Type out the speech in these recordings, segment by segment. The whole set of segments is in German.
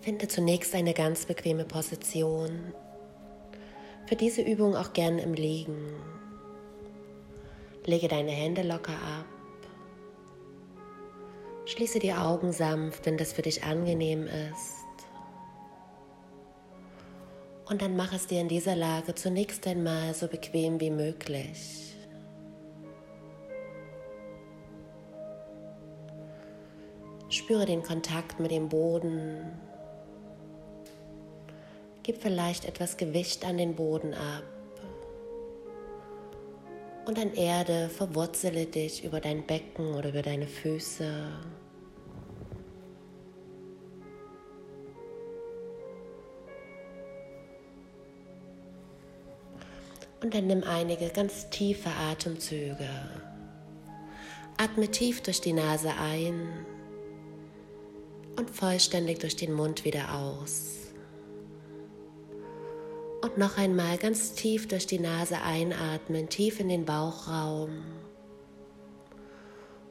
Finde zunächst eine ganz bequeme Position. Für diese Übung auch gern im Liegen. Lege deine Hände locker ab. Schließe die Augen sanft, wenn das für dich angenehm ist. Und dann mach es dir in dieser Lage zunächst einmal so bequem wie möglich. Spüre den Kontakt mit dem Boden. Gib vielleicht etwas Gewicht an den Boden ab. Und an Erde verwurzele dich über dein Becken oder über deine Füße. Und dann nimm einige ganz tiefe Atemzüge. Atme tief durch die Nase ein und vollständig durch den Mund wieder aus. Und noch einmal ganz tief durch die Nase einatmen, tief in den Bauchraum.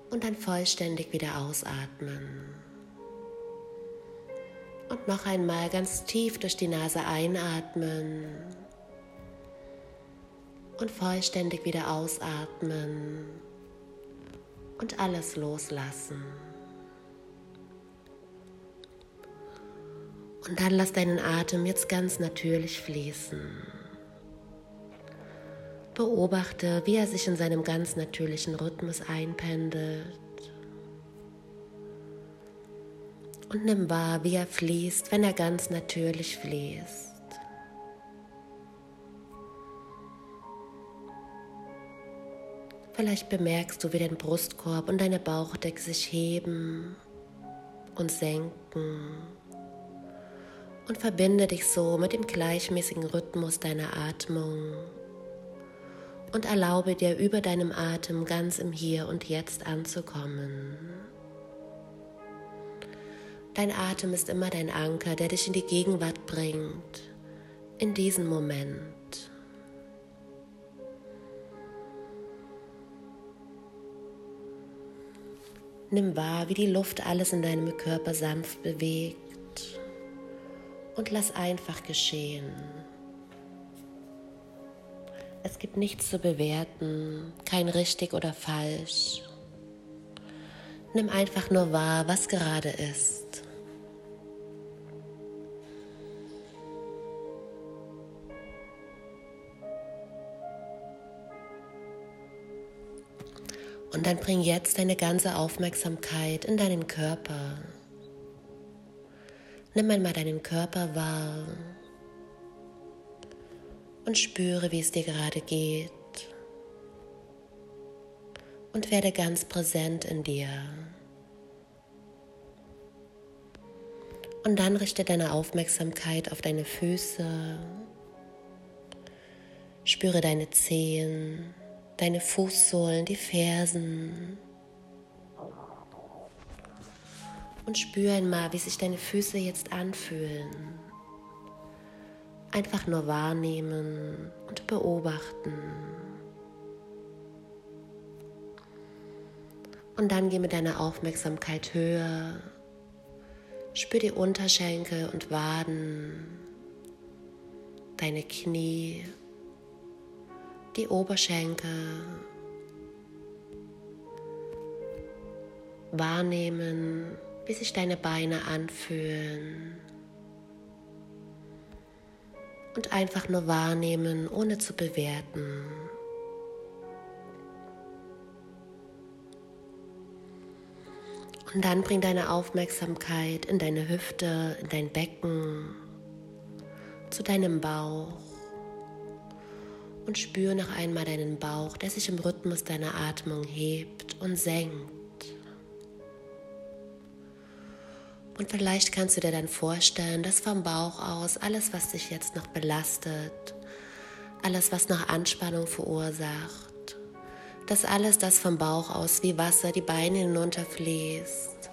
Und dann vollständig wieder ausatmen. Und noch einmal ganz tief durch die Nase einatmen und vollständig wieder ausatmen und alles loslassen. Und dann lass deinen Atem jetzt ganz natürlich fließen. Beobachte, wie er sich in seinem ganz natürlichen Rhythmus einpendelt. Und nimm wahr, wie er fließt, wenn er ganz natürlich fließt. Vielleicht bemerkst du, wie dein Brustkorb und deine Bauchdecke sich heben und senken. Und verbinde dich so mit dem gleichmäßigen Rhythmus deiner Atmung. Und erlaube dir über deinem Atem ganz im Hier und Jetzt anzukommen. Dein Atem ist immer dein Anker, der dich in die Gegenwart bringt, in diesen Moment. Nimm wahr, wie die Luft alles in deinem Körper sanft bewegt und lass einfach geschehen. Es gibt nichts zu bewerten, kein richtig oder falsch. Nimm einfach nur wahr, was gerade ist. Und dann bring jetzt deine ganze Aufmerksamkeit in deinen Körper. Nimm einmal deinen Körper wahr und spüre, wie es dir gerade geht. Und werde ganz präsent in dir. Und dann richte deine Aufmerksamkeit auf deine Füße. Spüre deine Zehen, deine Fußsohlen, die Fersen. Und spür einmal, wie sich deine Füße jetzt anfühlen. Einfach nur wahrnehmen und beobachten. Und dann geh mit deiner Aufmerksamkeit höher. Spür die Unterschenkel und Waden, deine Knie die Oberschenkel wahrnehmen, wie sich deine Beine anfühlen. Und einfach nur wahrnehmen, ohne zu bewerten. Und dann bring deine Aufmerksamkeit in deine Hüfte, in dein Becken, zu deinem Bauch und spür noch einmal deinen Bauch, der sich im Rhythmus deiner Atmung hebt und senkt. Und vielleicht kannst du dir dann vorstellen, dass vom Bauch aus alles, was dich jetzt noch belastet, alles, was noch Anspannung verursacht, dass alles das vom Bauch aus wie Wasser die Beine hinunterfließt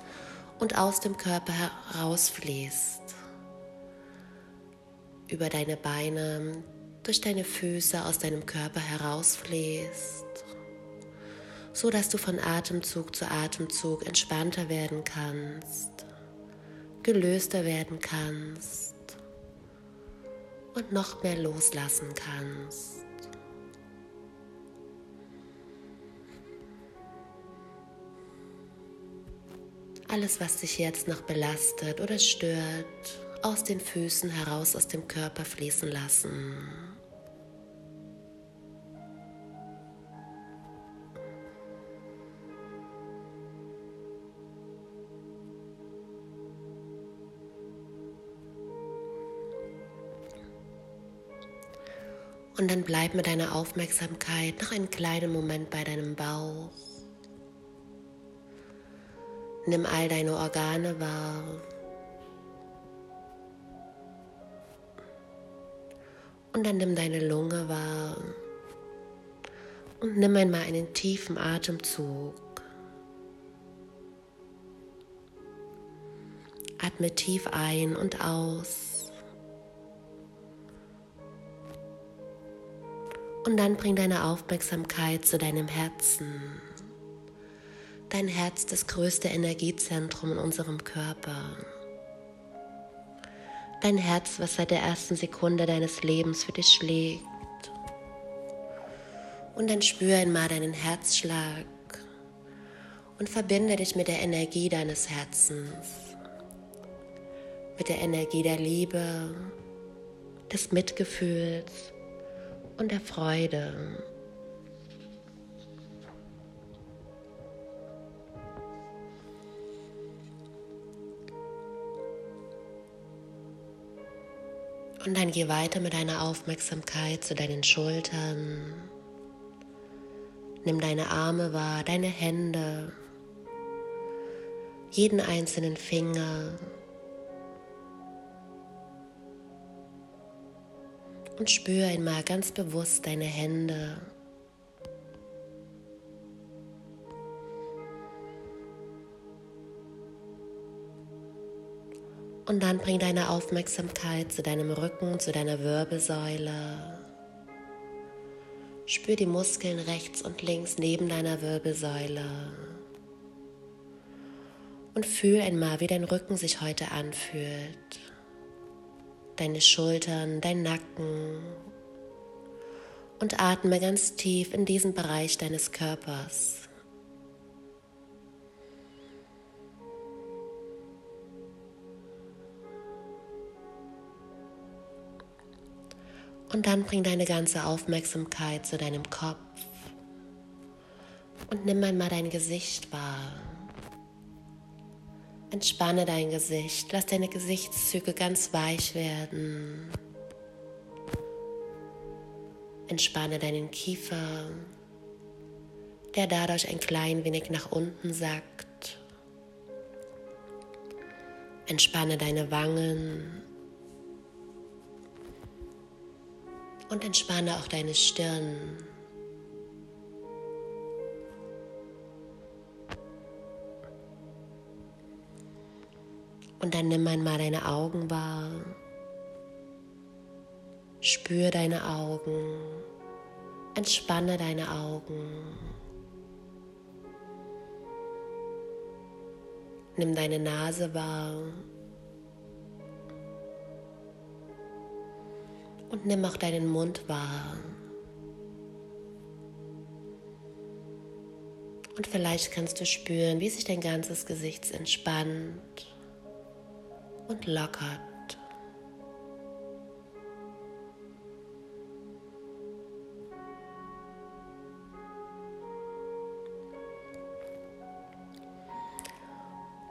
und aus dem Körper herausfließt. Über deine Beine, durch deine Füße aus deinem Körper herausfließt, so dass du von Atemzug zu Atemzug entspannter werden kannst, gelöster werden kannst und noch mehr loslassen kannst. Alles, was dich jetzt noch belastet oder stört, aus den Füßen heraus aus dem Körper fließen lassen. Und dann bleib mit deiner Aufmerksamkeit noch einen kleinen Moment bei deinem Bauch. Nimm all deine Organe wahr. Und dann nimm deine Lunge wahr. Und nimm einmal einen tiefen Atemzug. Atme tief ein und aus. Und dann bring deine Aufmerksamkeit zu deinem Herzen. Dein Herz, das größte Energiezentrum in unserem Körper. Dein Herz, was seit der ersten Sekunde deines Lebens für dich schlägt. Und dann spüre einmal deinen Herzschlag und verbinde dich mit der Energie deines Herzens, mit der Energie der Liebe, des Mitgefühls und der Freude. Und dann geh weiter mit deiner Aufmerksamkeit zu deinen Schultern. Nimm deine Arme wahr, deine Hände, jeden einzelnen Finger. Und spüre einmal ganz bewusst deine Hände. Und dann bring deine Aufmerksamkeit zu deinem Rücken, zu deiner Wirbelsäule. Spür die Muskeln rechts und links neben deiner Wirbelsäule. Und fühl einmal, wie dein Rücken sich heute anfühlt. Deine Schultern, dein Nacken. Und atme ganz tief in diesen Bereich deines Körpers. Und dann bring deine ganze Aufmerksamkeit zu deinem Kopf und nimm einmal dein Gesicht wahr. Entspanne dein Gesicht, lass deine Gesichtszüge ganz weich werden. Entspanne deinen Kiefer, der dadurch ein klein wenig nach unten sackt. Entspanne deine Wangen und entspanne auch deine Stirn. Und dann nimm einmal deine Augen wahr. Spür deine Augen. Entspanne deine Augen. Nimm deine Nase wahr. und nimm auch deinen Mund wahr. Und vielleicht kannst du spüren, wie sich dein ganzes Gesicht entspannt und lockert.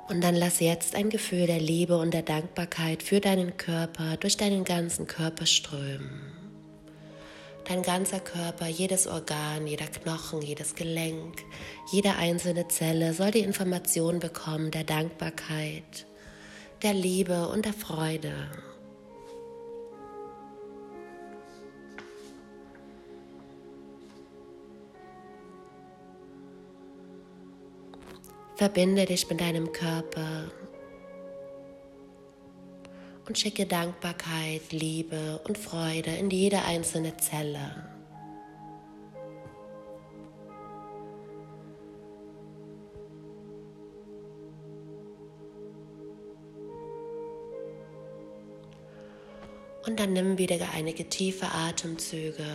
Und dann lass jetzt ein Gefühl der Liebe und der Dankbarkeit für deinen Körper durch deinen ganzen Körper strömen. Dein ganzer Körper, jedes Organ, jeder Knochen, jedes Gelenk, jede einzelne Zelle soll die Information bekommen der Dankbarkeit, der Liebe und der Freude. Verbinde dich mit deinem Körper und schicke Dankbarkeit, Liebe und Freude in jede einzelne Zelle. Und dann nimm wieder einige tiefe Atemzüge.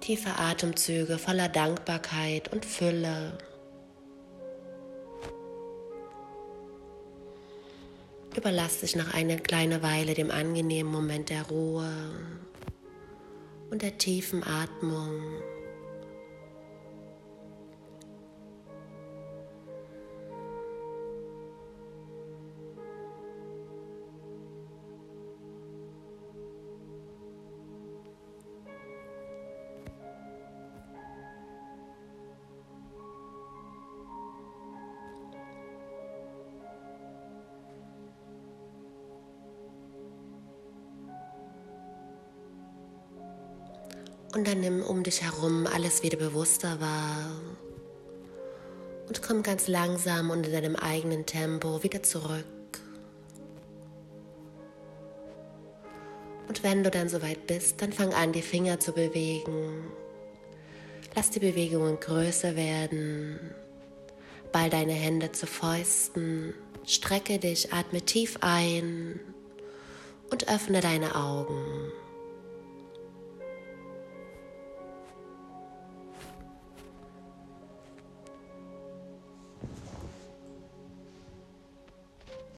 Tiefe Atemzüge voller Dankbarkeit und Fülle. Überlass dich noch eine kleine Weile dem angenehmen Moment der Ruhe und der tiefen Atmung. Und dann nimm um dich herum alles wieder bewusster wahr. Und komm ganz langsam und in deinem eigenen Tempo wieder zurück. Und wenn du dann soweit bist, dann fang an, die Finger zu bewegen. Lass die Bewegungen größer werden. Ball deine Hände zu Fäusten. Strecke dich, atme tief ein und öffne deine Augen.